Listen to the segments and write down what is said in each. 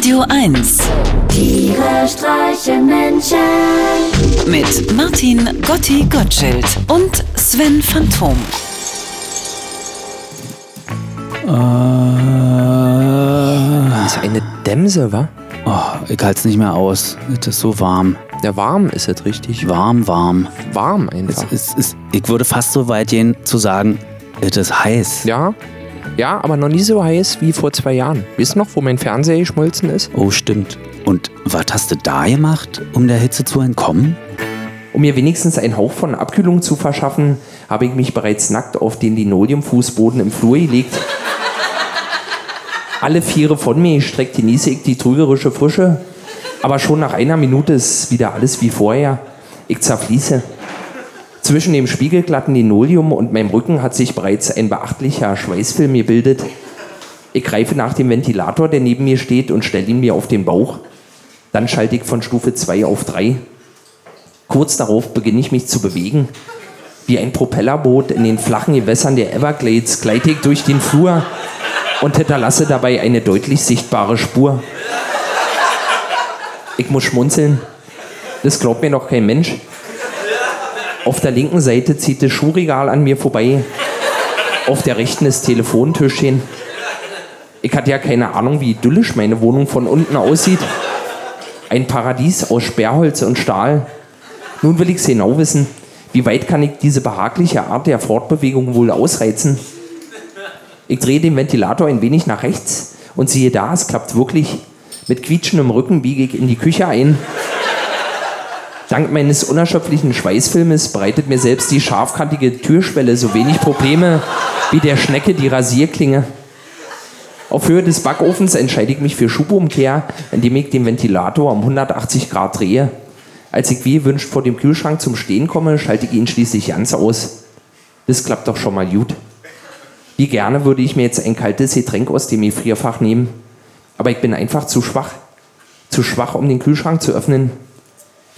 Radio 1 Tiere streichen Menschen. mit Martin Gotti Gottschild und Sven Phantom. Das ist eine Dämse, wa? Oh, ich halte es nicht mehr aus. Es ist so warm. Ja, warm ist es richtig. Warm, warm. Warm Es, einfach. es, es, ich würde fast so weit gehen zu sagen, es ist heiß. Ja, ja, aber noch nie so heiß wie vor zwei Jahren. Wisst noch, wo mein Fernseher geschmolzen ist? Oh, stimmt. Und was hast du da gemacht, um der Hitze zu entkommen? Um mir wenigstens einen Hauch von Abkühlung zu verschaffen, habe ich mich bereits nackt auf den Linoleumfußboden im Flur gelegt. Alle Viere von mir gestreckt genieße ich die trügerische Frische, aber schon nach einer Minute ist wieder alles wie vorher. Ich zerfließe. Zwischen dem spiegelglatten Linoleum und meinem Rücken hat sich bereits ein beachtlicher Schweißfilm gebildet. Ich greife nach dem Ventilator, der neben mir steht, und stelle ihn mir auf den Bauch. Dann schalte ich von Stufe 2 auf 3. Kurz darauf beginne ich mich zu bewegen. Wie ein Propellerboot in den flachen Gewässern der Everglades gleite ich durch den Flur und hinterlasse dabei eine deutlich sichtbare Spur. Ich muss schmunzeln. Das glaubt mir noch kein Mensch. Auf der linken Seite zieht das Schuhregal an mir vorbei. Auf der rechten ist Telefontischchen. Ich hatte ja keine Ahnung, wie idyllisch meine Wohnung von unten aussieht. Ein Paradies aus Sperrholz und Stahl. Nun will ich genau wissen, wie weit kann ich diese behagliche Art der Fortbewegung wohl ausreizen? Ich drehe den Ventilator ein wenig nach rechts und siehe da, es klappt wirklich. Mit quietschendem Rücken biege ich in die Küche ein. Dank meines unerschöpflichen Schweißfilmes bereitet mir selbst die scharfkantige Türschwelle so wenig Probleme wie der Schnecke die Rasierklinge. Auf Höhe des Backofens entscheide ich mich für Schubumkehr, indem ich den Ventilator um 180 Grad drehe. Als ich wie gewünscht vor dem Kühlschrank zum Stehen komme, schalte ich ihn schließlich ganz aus. Das klappt doch schon mal gut. Wie gerne würde ich mir jetzt ein kaltes Getränk aus dem Gefrierfach nehmen. Aber ich bin einfach zu schwach. Zu schwach, um den Kühlschrank zu öffnen.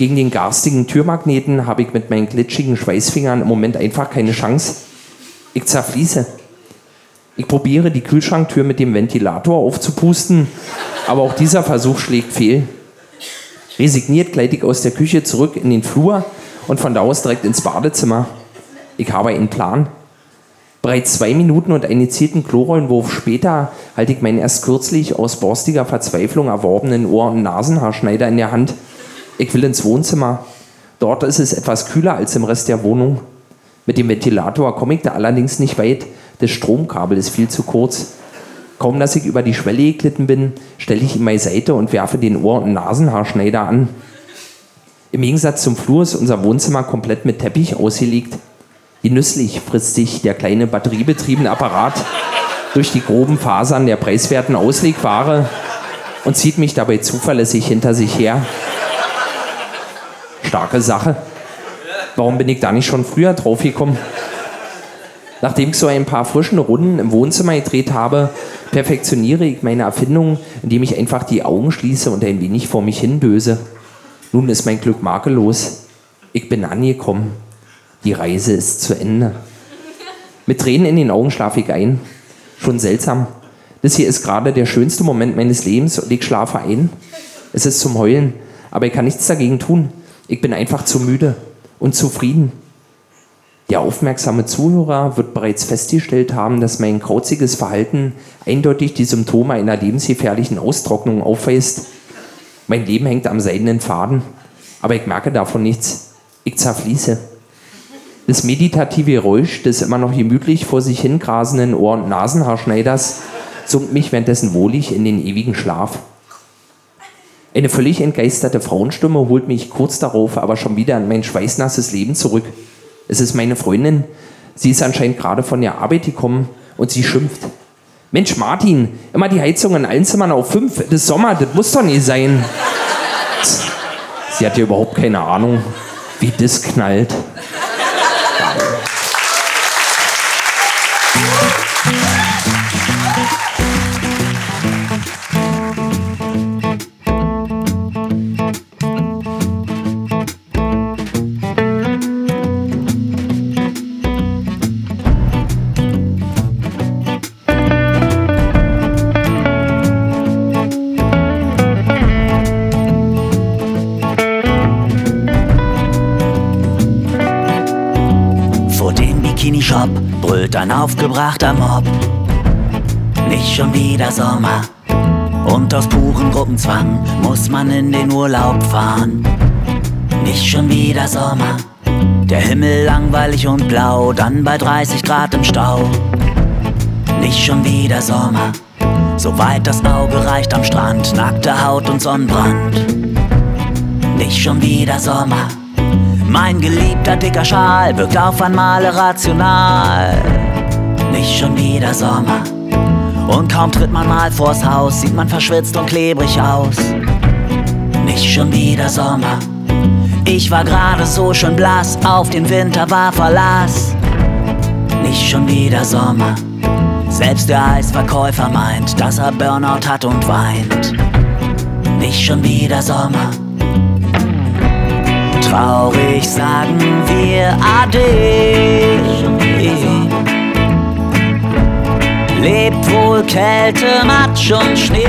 Gegen den garstigen Türmagneten habe ich mit meinen glitschigen Schweißfingern im Moment einfach keine Chance. Ich zerfließe. Ich probiere die Kühlschranktür mit dem Ventilator aufzupusten, aber auch dieser Versuch schlägt fehl. Resigniert gleite ich aus der Küche zurück in den Flur und von da aus direkt ins Badezimmer. Ich habe einen Plan. Bereits zwei Minuten und einen gezielten Chlorollenwurf später halte ich meinen erst kürzlich aus borstiger Verzweiflung erworbenen Ohr- und Nasenhaarschneider in der Hand. Ich will ins Wohnzimmer. Dort ist es etwas kühler als im Rest der Wohnung. Mit dem Ventilator komme ich da allerdings nicht weit. Das Stromkabel ist viel zu kurz. Kaum dass ich über die Schwelle geglitten bin, stelle ich ihn beiseite und werfe den Ohr- und Nasenhaarschneider an. Im Gegensatz zum Flur ist unser Wohnzimmer komplett mit Teppich ausgelegt. Genüsslich frisst sich der kleine batteriebetriebene Apparat durch die groben Fasern der preiswerten Auslegware und zieht mich dabei zuverlässig hinter sich her. Starke Sache. Warum bin ich da nicht schon früher draufgekommen? Nachdem ich so ein paar frischen Runden im Wohnzimmer gedreht habe, perfektioniere ich meine Erfindung, indem ich einfach die Augen schließe und ein wenig vor mich hin döse. Nun ist mein Glück makellos. Ich bin angekommen. Die Reise ist zu Ende. Mit Tränen in den Augen schlafe ich ein. Schon seltsam. Das hier ist gerade der schönste Moment meines Lebens und ich schlafe ein. Es ist zum Heulen, aber ich kann nichts dagegen tun. Ich bin einfach zu müde und zufrieden. Der aufmerksame Zuhörer wird bereits festgestellt haben, dass mein krauziges Verhalten eindeutig die Symptome einer lebensgefährlichen Austrocknung aufweist. Mein Leben hängt am seidenen Faden, aber ich merke davon nichts. Ich zerfließe. Das meditative Geräusch des immer noch gemütlich vor sich hingrasenden Ohr- und Nasenhaarschneiders summt mich währenddessen wohlig in den ewigen Schlaf. Eine völlig entgeisterte Frauenstimme holt mich kurz darauf aber schon wieder an mein schweißnasses Leben zurück. Es ist meine Freundin. Sie ist anscheinend gerade von der Arbeit gekommen und sie schimpft. Mensch, Martin, immer die Heizung in allen Zimmern auf fünf. Das ist Sommer, das muss doch nicht sein. Sie hat ja überhaupt keine Ahnung, wie das knallt. Brüllt ein aufgebrachter Mob. Nicht schon wieder Sommer. Und aus purem Gruppenzwang muss man in den Urlaub fahren. Nicht schon wieder Sommer. Der Himmel langweilig und blau, dann bei 30 Grad im Stau. Nicht schon wieder Sommer. Soweit das Auge reicht am Strand, nackte Haut und Sonnenbrand. Nicht schon wieder Sommer. Mein geliebter dicker Schal wirkt auf einmal rational. Nicht schon wieder Sommer. Und kaum tritt man mal vors Haus, sieht man verschwitzt und klebrig aus. Nicht schon wieder Sommer. Ich war gerade so schön blass, auf den Winter war Verlass. Nicht schon wieder Sommer. Selbst der Eisverkäufer meint, dass er Burnout hat und weint. Nicht schon wieder Sommer. Traurig sagen wir Ade. Lebt wohl Kälte, Matsch und Schnee.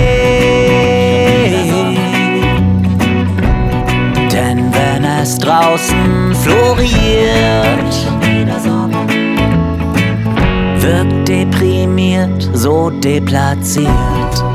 Denn wenn es draußen floriert, wirkt deprimiert, so deplatziert.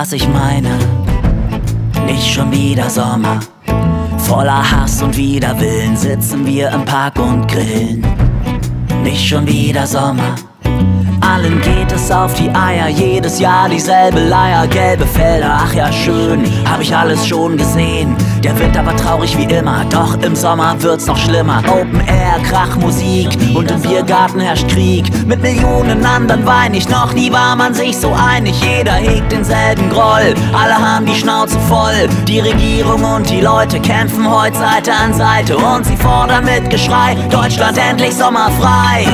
Was ich meine. Nicht schon wieder Sommer. Voller Hass und Widerwillen sitzen wir im Park und grillen. Nicht schon wieder Sommer. Allen geht es auf die Eier, jedes Jahr dieselbe Leier, gelbe Felder, ach ja schön, hab ich alles schon gesehen. Der Winter war traurig wie immer, doch im Sommer wird's noch schlimmer. Open Air, Krachmusik und im Biergarten herrscht Krieg. Mit Millionen anderen wein ich, noch nie war man sich so einig. Jeder hegt denselben Groll, alle haben die Schnauze voll. Die Regierung und die Leute kämpfen heute Seite an Seite und sie fordern mit Geschrei, Deutschland endlich sommerfrei.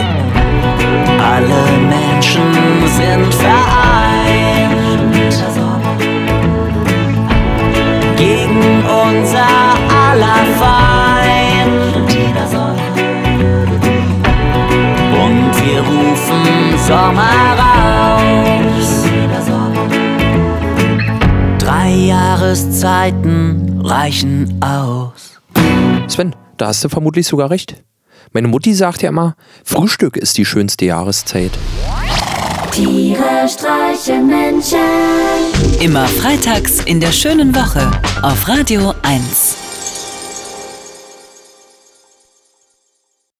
Alle Menschen sind vereint gegen unser aller Feind. Und wir rufen Sommer raus. Drei Jahreszeiten reichen aus. Sven, da hast du vermutlich sogar recht. Meine Mutti sagt ja immer, Frühstück ist die schönste Jahreszeit. Tiere streichen Menschen. Immer freitags in der schönen Woche auf Radio 1.